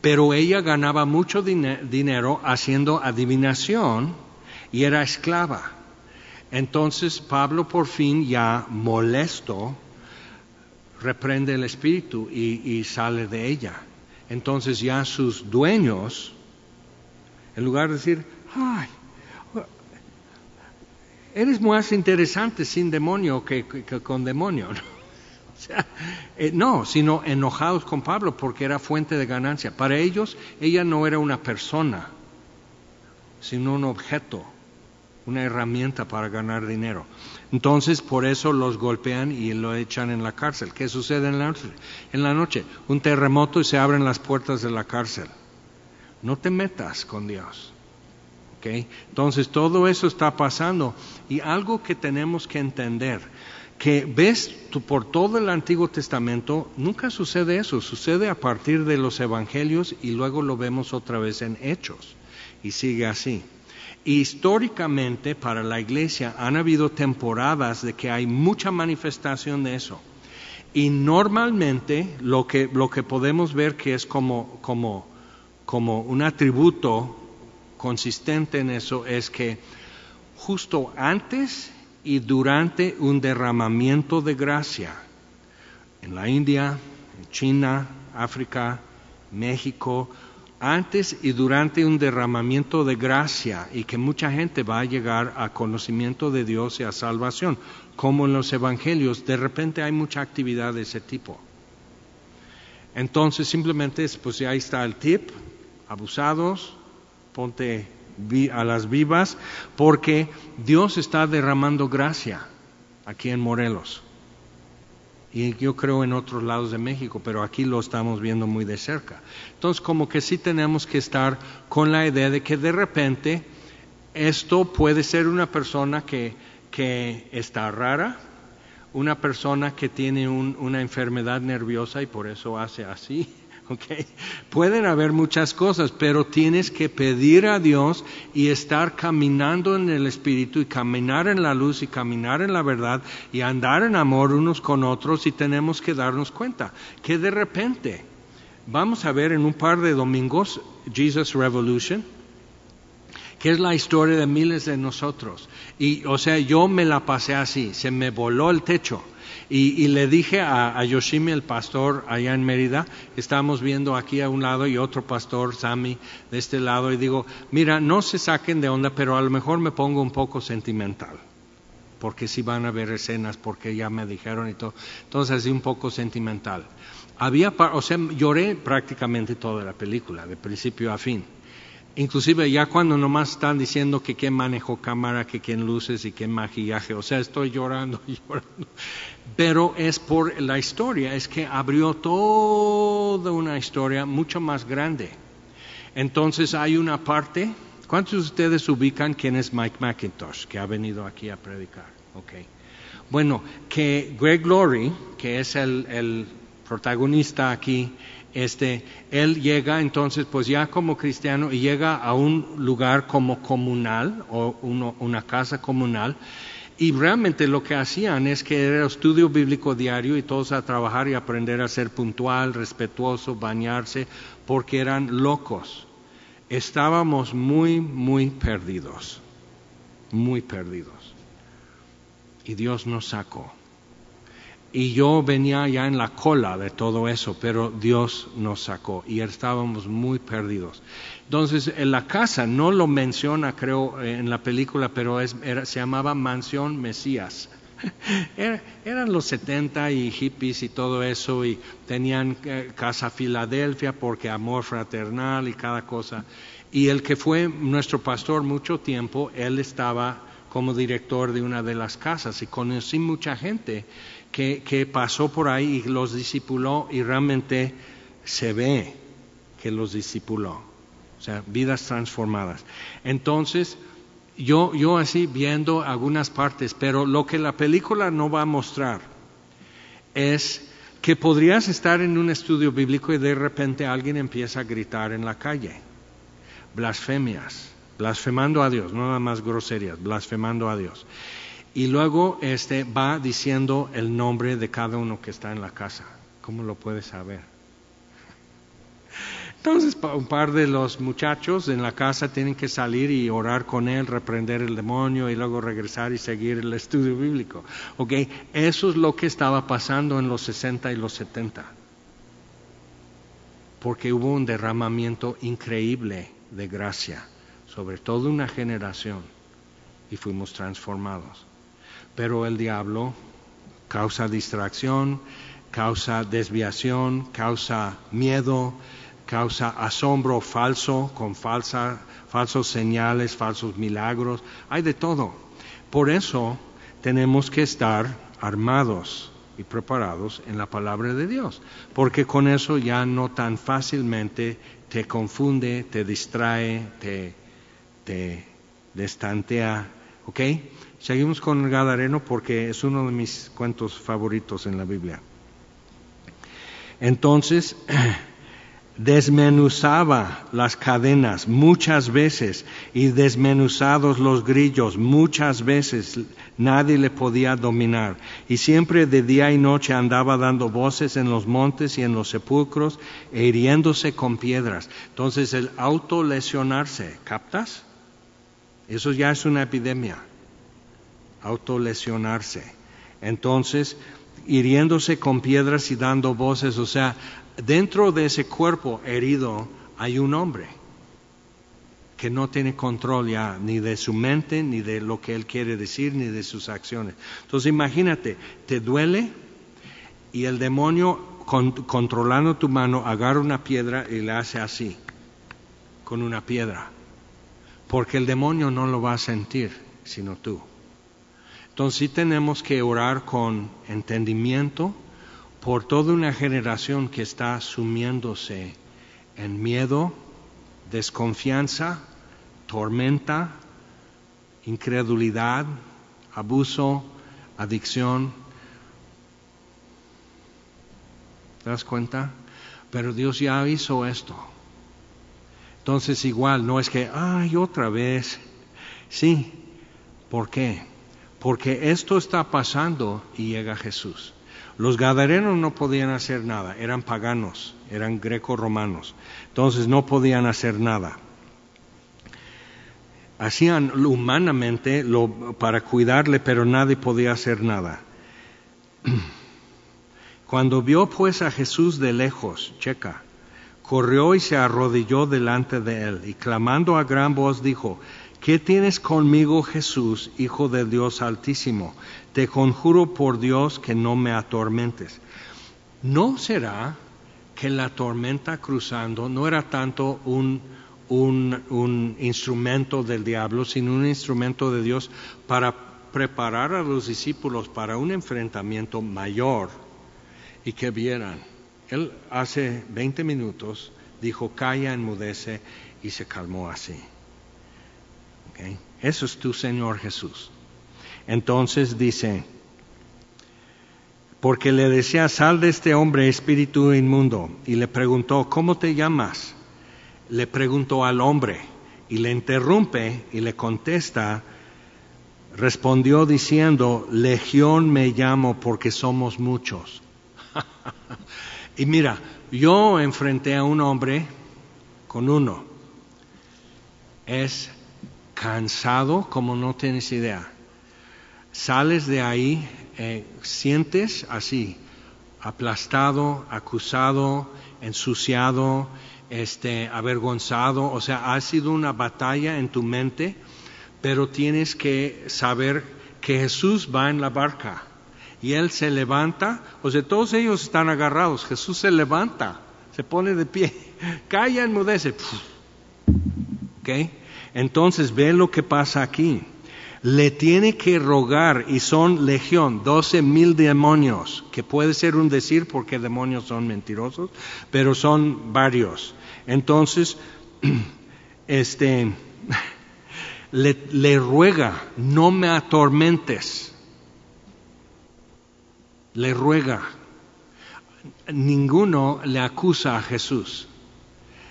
Pero ella ganaba mucho dinero haciendo adivinación y era esclava. Entonces Pablo por fin ya molesto, reprende el espíritu y, sale de ella. Entonces ya sus dueños, en lugar de decir, ay, eres más interesante sin demonio que, con demonio. O sea, eh, no, sino enojados con Pablo porque era fuente de ganancia. Para ellos, ella no era una persona, sino un objeto, una herramienta para ganar dinero. Entonces, por eso los golpean y lo echan en la cárcel. ¿Qué sucede en la noche? En la noche, un terremoto y se abren las puertas de la cárcel. No te metas con Dios. ¿Okay? Entonces, todo eso está pasando. Y algo que tenemos que entender, que ves por todo el Antiguo Testamento, nunca sucede eso. Sucede a partir de los Evangelios y luego lo vemos otra vez en Hechos. Y sigue así. Históricamente para la iglesia han habido temporadas de que hay mucha manifestación de eso. Y normalmente lo que, lo que podemos ver que es como, como, como un atributo consistente en eso es que justo antes y durante un derramamiento de gracia, en la India, en China, África, México, antes y durante un derramamiento de gracia y que mucha gente va a llegar a conocimiento de Dios y a salvación, como en los evangelios, de repente hay mucha actividad de ese tipo. Entonces simplemente, pues ahí está el tip, abusados, ponte a las vivas, porque Dios está derramando gracia aquí en Morelos y yo creo en otros lados de México, pero aquí lo estamos viendo muy de cerca. Entonces, como que sí tenemos que estar con la idea de que de repente esto puede ser una persona que, que está rara, una persona que tiene una enfermedad nerviosa y por eso hace así. Okay. Pueden haber muchas cosas, pero tienes que pedir a Dios y estar caminando en el Espíritu y caminar en la luz y caminar en la verdad y andar en amor unos con otros y tenemos que darnos cuenta que de repente vamos a ver en un par de domingos Jesus Revolution, que es la historia de miles de nosotros. Y, o sea, yo me la pasé así, se me voló el techo. Y, le dije a, Yoshimi, el pastor allá en Mérida, estábamos viendo aquí a un lado y otro pastor, Sami, de este lado, y digo, mira, no se saquen de onda, pero a lo mejor me pongo un poco sentimental, porque si van a ver escenas, porque ya me dijeron y todo. Entonces, así un poco sentimental. Había, o sea, lloré prácticamente toda la película, de principio a fin. Inclusive ya cuando nomás están diciendo que quién manejó cámara, que quién luces y quién maquillaje, o sea, estoy llorando, llorando. Pero es por la historia, es que abrió toda una historia mucho más grande. Entonces hay una parte, ¿cuántos de ustedes ubican quién es Mike McIntosh, que ha venido aquí a predicar? Okay. Bueno, que Greg Laurie, que es el protagonista aquí, este, él llega entonces, pues ya como cristiano, y llega a un lugar como comunal o una casa comunal, y realmente lo que hacían es que era estudio bíblico diario y todos a trabajar y aprender a ser puntual, respetuoso, bañarse, porque eran locos. Estábamos muy, muy perdidos, muy perdidos. Y Dios nos sacó. Y yo venía ya en la cola de todo eso, pero Dios nos sacó y estábamos muy perdidos. Entonces, en la casa no lo menciona, creo, en la película, pero es, se llamaba Mansión Mesías. eran los 70 y hippies y todo eso, y tenían eh, casa Filadelfia porque amor fraternal y cada cosa. Y el que fue nuestro pastor mucho tiempo, él estaba como director de una de las casas y conocí mucha gente que, pasó por ahí y los discipuló y realmente se ve que los discipuló. O sea, vidas transformadas. Entonces, yo, yo así viendo algunas partes, pero lo que la película no va a mostrar es que podrías estar en un estudio bíblico y de repente alguien empieza a gritar en la calle, blasfemias, blasfemando a Dios, no nada más groserías, blasfemando a Dios y luego este va diciendo el nombre de cada uno que está en la casa. ¿Cómo lo puedes saber? Entonces un par de los muchachos en la casa tienen que salir y orar con él, reprender el demonio y luego regresar y seguir el estudio bíblico. ¿Ok? Eso es lo que estaba pasando en los 60 y los 70. Porque hubo un derramamiento increíble de gracia sobre toda una generación y fuimos transformados pero el diablo causa distracción, causa desviación, causa miedo, causa asombro falso con falsa, falsos señales, falsos milagros, hay de todo. Por eso tenemos que estar armados y preparados en la palabra de Dios, porque con eso ya no tan fácilmente te confunde, te distrae, te, te destantea, ¿ok? Seguimos con el Gadareno porque es uno de mis cuentos favoritos en la Biblia. Entonces, desmenuzaba las cadenas muchas veces y desmenuzados los grillos muchas veces nadie le podía dominar y siempre de día y noche andaba dando voces en los montes y en los sepulcros e hiriéndose con piedras. Entonces el autolesionarse, ¿captas? Eso ya es una epidemia autolesionarse. Entonces, hiriéndose con piedras y dando voces, o sea, dentro de ese cuerpo herido hay un hombre que no tiene control ya ni de su mente, ni de lo que él quiere decir, ni de sus acciones. Entonces imagínate, te duele y el demonio controlando tu mano agarra una piedra y le hace así, con una piedra, porque el demonio no lo va a sentir, sino tú. Entonces sí tenemos que orar con entendimiento por toda una generación que está sumiéndose en miedo, desconfianza, tormenta, incredulidad, abuso, adicción. ¿Te das cuenta? Pero Dios ya hizo esto. Entonces igual, no es que, ay, otra vez. Sí, ¿por qué? Porque esto está pasando y llega Jesús. Los gadarenos no podían hacer nada, eran paganos, eran greco-romanos, entonces no podían hacer nada. Hacían humanamente lo, para cuidarle, pero nadie podía hacer nada. Cuando vio pues a Jesús de lejos, checa, corrió y se arrodilló delante de él y clamando a gran voz dijo, ¿qué tienes conmigo Jesús, Hijo del Dios Altísimo? Te conjuro por Dios que no me atormentes. ¿No será que la tormenta cruzando no era tanto un, un, un instrumento del diablo, sino un instrumento de Dios para preparar a los discípulos para un enfrentamiento mayor y que vieran él hace 20 minutos dijo, calla, enmudece, y se calmó así. Eso es tu Señor Jesús. Entonces dice, porque le decía, sal de este hombre espíritu inmundo, y le preguntó, ¿cómo te llamas? Le preguntó al hombre, y le interrumpe y le contesta, respondió diciendo, Legión me llamo porque somos muchos. Y mira, yo enfrenté a un hombre con uno. Es cansado como no tienes idea. Sales de ahí, eh, sientes así, aplastado, acusado, ensuciado, este, avergonzado. O sea, ha sido una batalla en tu mente, pero tienes que saber que Jesús va en la barca y él se levanta, o sea, todos ellos están agarrados, Jesús se levanta, se pone de pie, calla, enmudece. ¿Ok? Entonces ve lo que pasa aquí. Le tiene que rogar y son legión, doce mil demonios, que puede ser un decir porque demonios son mentirosos, pero son varios. Entonces, este, le, le ruega, no me atormentes le ruega. Ninguno le acusa a Jesús.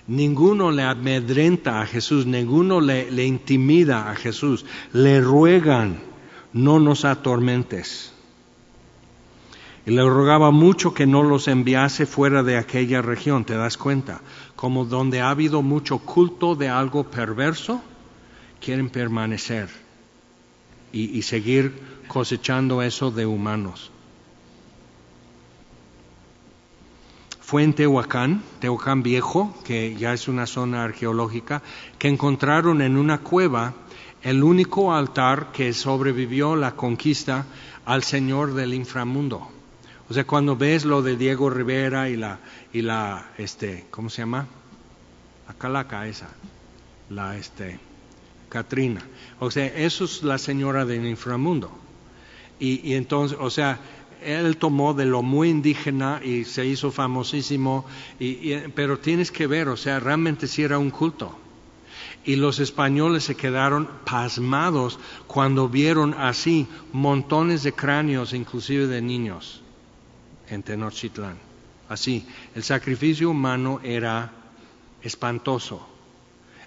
Ninguno le amedrenta a Jesús, ninguno le, intimida a Jesús. Le ruegan, no nos atormentes. Y le rogaba mucho que no los enviase fuera de aquella región, ¿te das cuenta? Como donde ha habido mucho culto de algo perverso, quieren permanecer y seguir cosechando eso de humanos. Fue en Tehuacán, Tehuacán Viejo, que ya es una zona arqueológica, que encontraron en una cueva el único altar que sobrevivió la conquista al Señor del inframundo. O sea, cuando ves lo de Diego Rivera y la, y la, este, ¿cómo se llama? La calaca esa, la, este, Catrina. O sea, eso es la señora del inframundo. Y, y entonces, o sea, él tomó de lo muy indígena y se hizo famosísimo, pero tienes que ver, o sea, realmente sí era un culto. Y los españoles se quedaron pasmados cuando vieron así montones de cráneos, inclusive de niños, en Tenochtitlán. Así, el sacrificio humano era espantoso.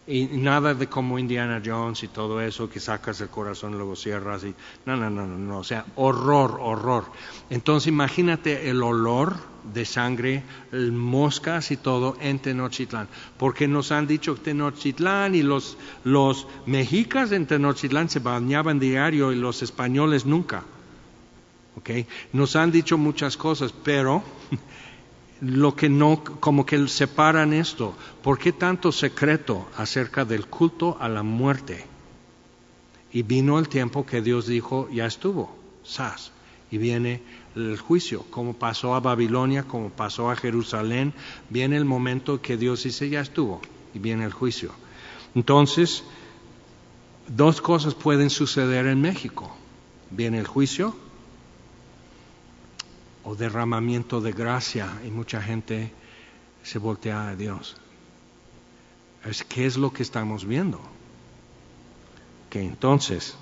Y nada de como Indiana Jones y todo eso, que sacas el corazón y luego cierras. Y, no, no, no, no, o sea, horror, horror. Entonces imagínate el olor de sangre, moscas y todo en Tenochtitlán. Porque nos han dicho Tenochtitlán y los, los mexicas en Tenochtitlán se bañaban diario y los españoles nunca. ¿Okay? Nos han dicho muchas cosas, pero lo que no, como que separan esto. ¿Por qué tanto secreto acerca del culto a la muerte? Y vino el tiempo que Dios dijo, ya estuvo, sas, y viene el juicio, como pasó a Babilonia, como pasó a Jerusalén, viene el momento que Dios dice, ya estuvo, y viene el juicio. Entonces, dos cosas pueden suceder en México. Viene el juicio, o derramamiento de gracia y mucha gente se voltea a Dios. Es, ¿Qué es lo que estamos viendo? Que entonces,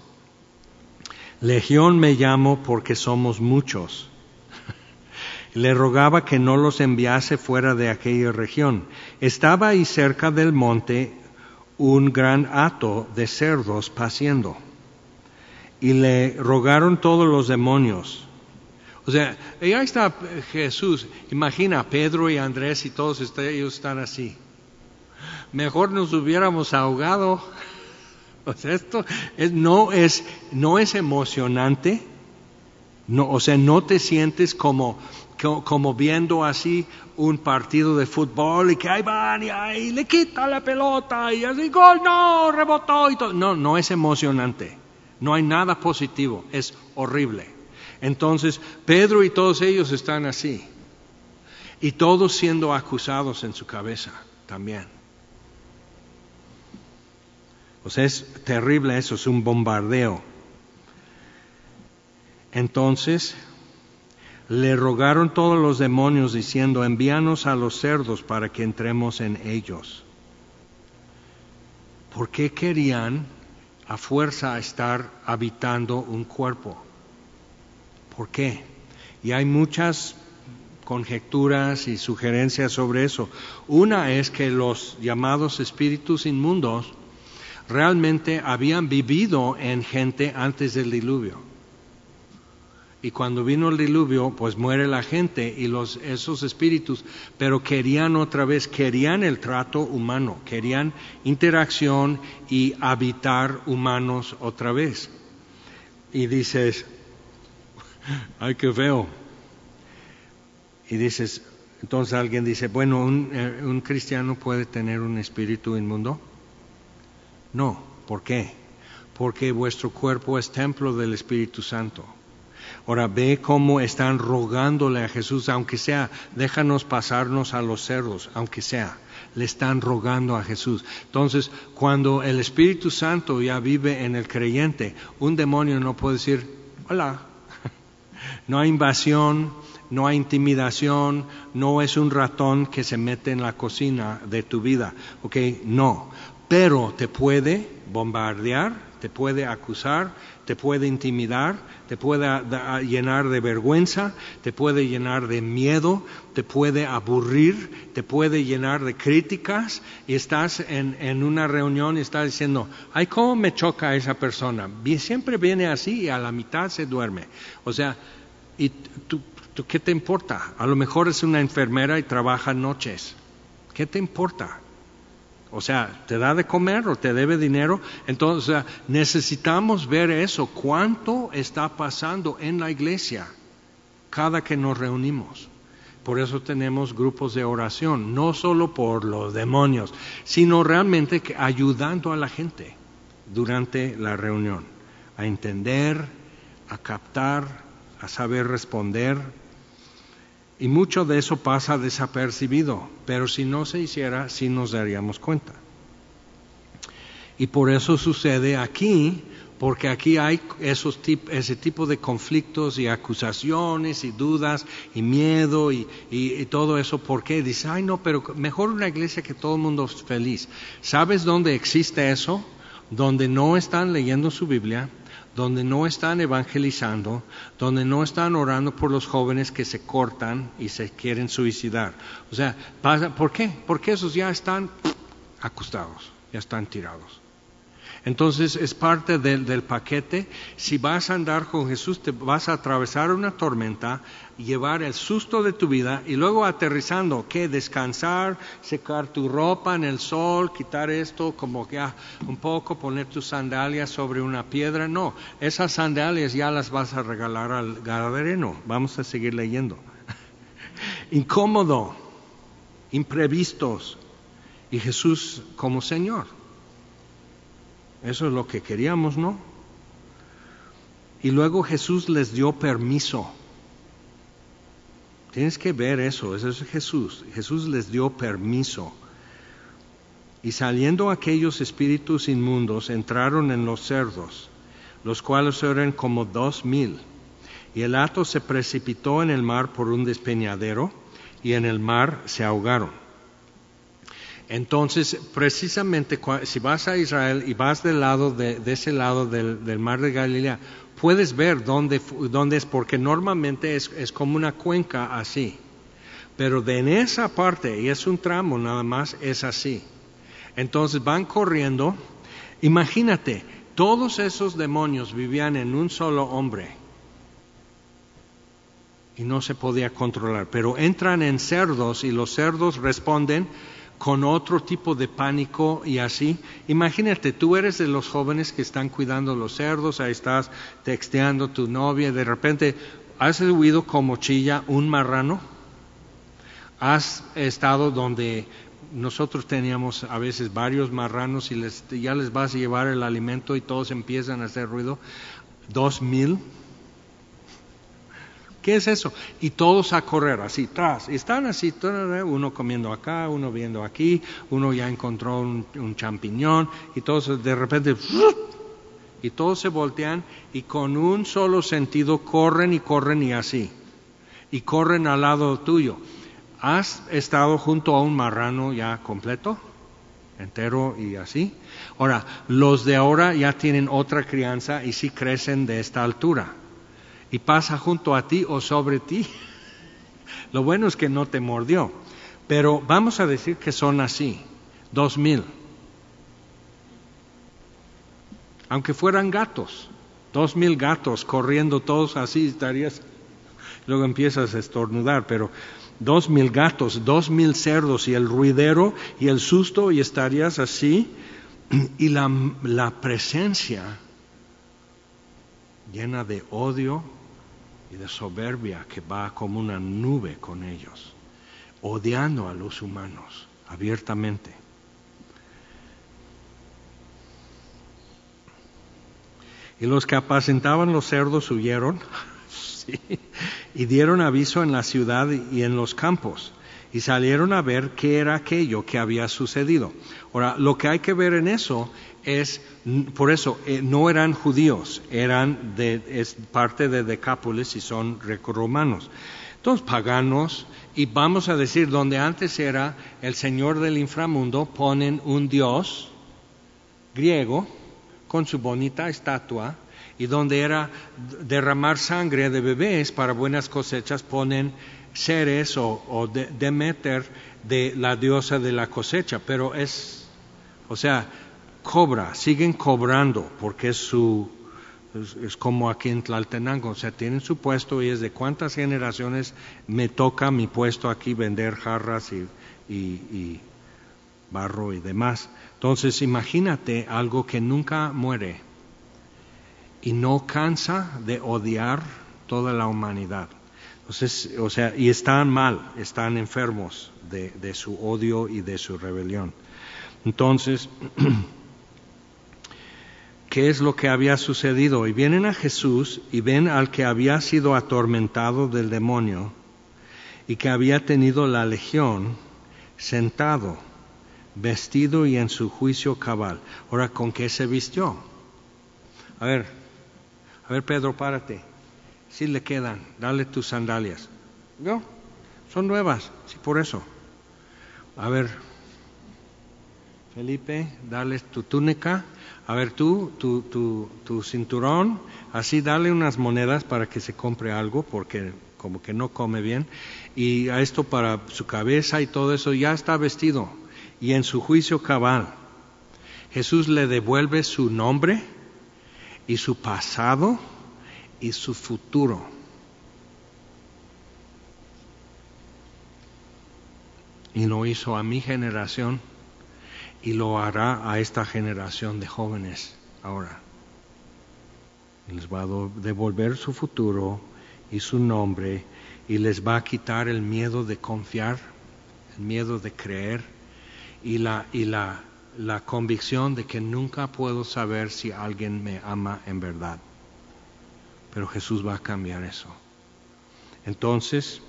Legión me llamo porque somos muchos. Le rogaba que no los enviase fuera de aquella región. Estaba ahí cerca del monte un gran hato de cerdos paciendo. Y le rogaron todos los demonios. O sea, ahí está Jesús. Imagina, Pedro y Andrés y todos ellos están así. Mejor nos hubiéramos ahogado. O sea, esto no, es, no es emocionante. No, o sea, no te sientes como, como viendo así un partido de fútbol y que ahí van y ahí le quita la pelota y así, gol, no, rebotó y todo. No, no es emocionante. No hay nada positivo. Es horrible. Entonces, Pedro y todos ellos están así. Y todos siendo acusados en su cabeza también. Sea, es terrible eso, es un bombardeo. Entonces, le rogaron todos los demonios diciendo, envíanos a los cerdos para que entremos en ellos. ¿Por qué querían a fuerza estar habitando un cuerpo? ¿Por qué? Y hay muchas conjeturas y sugerencias sobre eso. Una es que los llamados espíritus inmundos realmente habían vivido en gente antes del diluvio. Y cuando vino el diluvio, pues muere la gente y los, esos espíritus, pero querían otra vez, querían el trato humano, querían interacción y habitar humanos otra vez. Y dices, ay, qué feo. Y dices, entonces alguien dice, bueno, ¿un, eh, ¿un cristiano puede tener un espíritu inmundo? No, ¿por qué? Porque vuestro cuerpo es templo del Espíritu Santo. Ahora ve cómo están rogándole a Jesús, aunque sea, déjanos pasarnos a los cerdos, aunque sea, le están rogando a Jesús. Entonces, cuando el Espíritu Santo ya vive en el creyente, un demonio no puede decir, hola, no hay invasión, no hay intimidación, no es un ratón que se mete en la cocina de tu vida, ¿ok? No, pero te puede bombardear, te puede acusar, te puede intimidar, te puede llenar de vergüenza, te puede llenar de miedo, te puede aburrir, te puede llenar de críticas y estás en, una reunión y estás diciendo, ay, ¿cómo me choca esa persona? Siempre viene así y a la mitad se duerme. O sea, ¿y tú, tú qué te importa? A lo mejor es una enfermera y trabaja noches. ¿Qué te importa? O sea, ¿te da de comer o te debe dinero? Entonces, necesitamos ver eso. ¿Cuánto está pasando en la iglesia cada que nos reunimos? Por eso tenemos grupos de oración, no solo por los demonios, sino realmente ayudando a la gente durante la reunión, a entender, a captar, a saber responder y mucho de eso pasa desapercibido, pero si no se hiciera, sí nos daríamos cuenta. Y por eso sucede aquí, porque aquí hay esos ese tipo de conflictos y acusaciones y dudas y miedo y, y, todo eso. ¿Por qué? Dice, ay no, pero mejor una iglesia que todo el mundo es feliz. ¿Sabes dónde existe eso? Donde no están leyendo su Biblia, donde no están evangelizando, donde no están orando por los jóvenes que se cortan y se quieren suicidar. O sea, ¿por qué? Porque esos ya están acostados, ya están tirados. Entonces es parte del, paquete. Si vas a andar con Jesús, te vas a atravesar una tormenta, llevar el susto de tu vida y luego aterrizando, ¿qué? Descansar, secar tu ropa en el sol, quitar esto, como ya un poco, poner tus sandalias sobre una piedra. No, esas sandalias ya las vas a regalar al gadareno. Vamos a seguir leyendo. Incómodo, imprevistos y Jesús como Señor. Eso es lo que queríamos, ¿no? Y luego Jesús les dio permiso. Tienes que ver eso, eso es Jesús. Jesús les dio permiso. Y saliendo aquellos espíritus inmundos, entraron en los cerdos, los cuales eran como dos mil. Y el hato se precipitó en el mar por un despeñadero, y en el mar se ahogaron. Entonces, precisamente si vas a Israel y vas del lado de, ese lado del, mar de Galilea, puedes ver dónde, es, porque normalmente es, es, como una cuenca así. Pero de en esa parte, y es un tramo nada más, es así. Entonces van corriendo. Imagínate, todos esos demonios vivían en un solo hombre y no se podía controlar. Pero entran en cerdos y los cerdos responden con otro tipo de pánico y así. Imagínate, tú eres de los jóvenes que están cuidando los cerdos, ahí estás texteando tu novia, de repente has oído como chilla un marrano. Has estado donde nosotros teníamos a veces varios marranos y les, ya les vas a llevar el alimento y todos empiezan a hacer ruido. Dos mil ¿Qué es eso? Y todos a correr así atrás. Están así, uno comiendo acá, uno viendo aquí, uno ya encontró un, champiñón y todos de repente y todos se voltean y con un solo sentido corren y corren y así. Y corren al lado tuyo. ¿Has estado junto a un marrano ya completo? entero y así. Ahora, los de ahora ya tienen otra crianza y sí crecen de esta altura y pasa junto a ti o sobre ti. Lo bueno es que no te mordió, pero vamos a decir que son así, dos mil. Aunque fueran gatos, dos mil gatos corriendo todos así, estarías, luego empiezas a estornudar, pero dos mil gatos, dos mil cerdos y el ruidero y el susto y estarías así y la, la presencia llena de odio, y de soberbia que va como una nube con ellos, odiando a los humanos abiertamente. Y los que apacentaban los cerdos huyeron y dieron aviso en la ciudad y en los campos y salieron a ver qué era aquello que había sucedido. Ahora, lo que hay que ver en eso es, por eso, eh, no eran judíos, eran de, es parte de Decápolis y son romanos. Entonces, paganos, y vamos a decir, donde antes era el señor del inframundo, ponen un dios griego con su bonita estatua, y donde era derramar sangre de bebés para buenas cosechas, ponen seres o, Demeter de la diosa de la cosecha, pero es, o sea, cobra, siguen cobrando porque es su, es, como aquí en Tlaltenango, o sea, tienen su puesto y es de cuántas generaciones me toca mi puesto aquí vender jarras y, y barro y demás. Entonces, imagínate algo que nunca muere y no cansa de odiar toda la humanidad. Entonces, o sea, y están mal, están enfermos de, de su odio y de su rebelión. Entonces, ¿qué es lo que había sucedido? Y vienen a Jesús y ven al que había sido atormentado del demonio y que había tenido la legión sentado, vestido y en su juicio cabal. Ahora, ¿con qué se vistió? A ver, a ver Pedro, párate. Si le quedan, dale tus sandalias. ¿No? Son nuevas, sí, por eso. A ver, Felipe, dale tu túnica. A ver tú, tu, tu, tu cinturón. Así dale unas monedas para que se compre algo, porque como que no come bien. Y a esto para su cabeza y todo eso ya está vestido. Y en su juicio cabal, Jesús le devuelve su nombre y su pasado y su futuro. Y lo hizo a mi generación y lo hará a esta generación de jóvenes ahora. Les va a devolver su futuro y su nombre y les va a quitar el miedo de confiar, el miedo de creer y la, y la, convicción de que nunca puedo saber si alguien me ama en verdad pero Jesús va a cambiar eso. Entonces,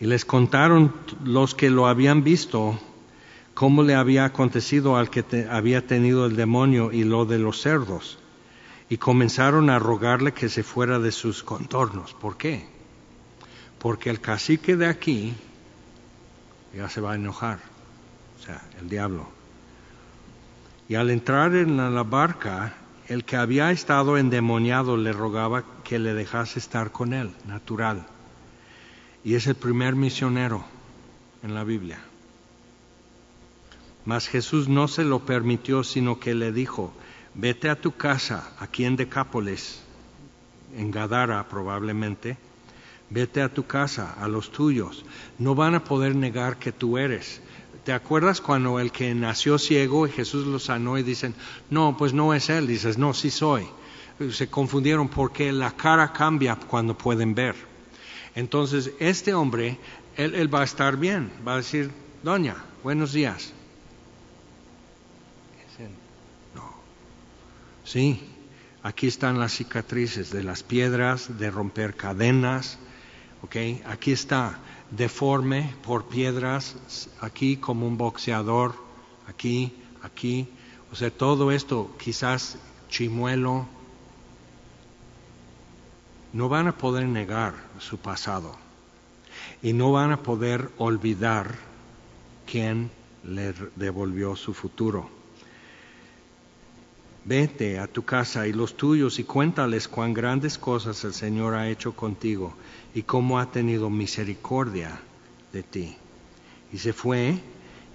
y les contaron los que lo habían visto cómo le había acontecido al que había tenido el demonio y lo de los cerdos. Y comenzaron a rogarle que se fuera de sus contornos. ¿Por qué? Porque el cacique de aquí ya se va a enojar, o sea, el diablo. Y al entrar en la barca, el que había estado endemoniado le rogaba que le dejase estar con él, natural. Y es el primer misionero en la Biblia. Mas Jesús no se lo permitió, sino que le dijo, vete a tu casa, aquí en Decápolis, en Gadara probablemente, vete a tu casa, a los tuyos, no van a poder negar que tú eres. ¿Te acuerdas cuando el que nació ciego y Jesús lo sanó y dicen, no, pues no es él? Dices, no, sí soy. Se confundieron porque la cara cambia cuando pueden ver. Entonces, este hombre, él, él va a estar bien, va a decir, doña, buenos días. Sí, aquí están las cicatrices de las piedras, de romper cadenas, ¿ok? Aquí está, deforme por piedras, aquí como un boxeador, aquí, aquí. O sea, todo esto quizás chimuelo. No van a poder negar su pasado y no van a poder olvidar quién le devolvió su futuro. Vete a tu casa y los tuyos y cuéntales cuán grandes cosas el Señor ha hecho contigo y cómo ha tenido misericordia de ti. Y se fue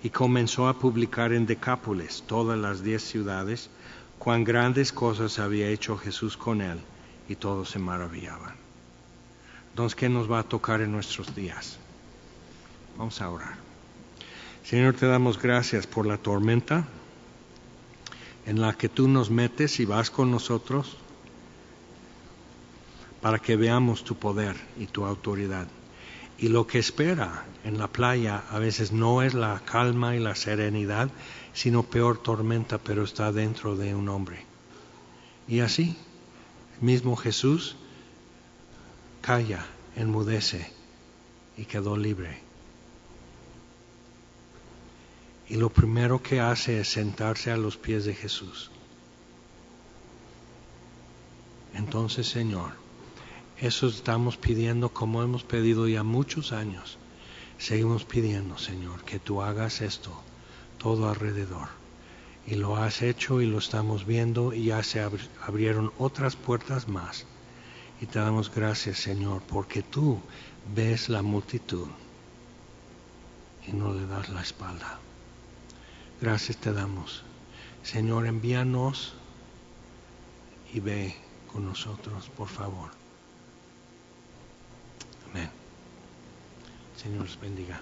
y comenzó a publicar en Decápolis, todas las diez ciudades, cuán grandes cosas había hecho Jesús con él, y todos se maravillaban. Entonces, ¿qué nos va a tocar en nuestros días? Vamos a orar. Señor, te damos gracias por la tormenta en la que tú nos metes y vas con nosotros para que veamos tu poder y tu autoridad. Y lo que espera en la playa a veces no es la calma y la serenidad, sino peor tormenta, pero está dentro de un hombre. Y así, mismo Jesús calla, enmudece y quedó libre. Y lo primero que hace es sentarse a los pies de Jesús. Entonces, Señor, eso estamos pidiendo como hemos pedido ya muchos años. Seguimos pidiendo, Señor, que tú hagas esto todo alrededor. Y lo has hecho y lo estamos viendo y ya se abrieron otras puertas más. Y te damos gracias, Señor, porque tú ves la multitud y no le das la espalda. Gracias te damos. Señor, envíanos y ve con nosotros, por favor. Amén. Señor, los bendiga.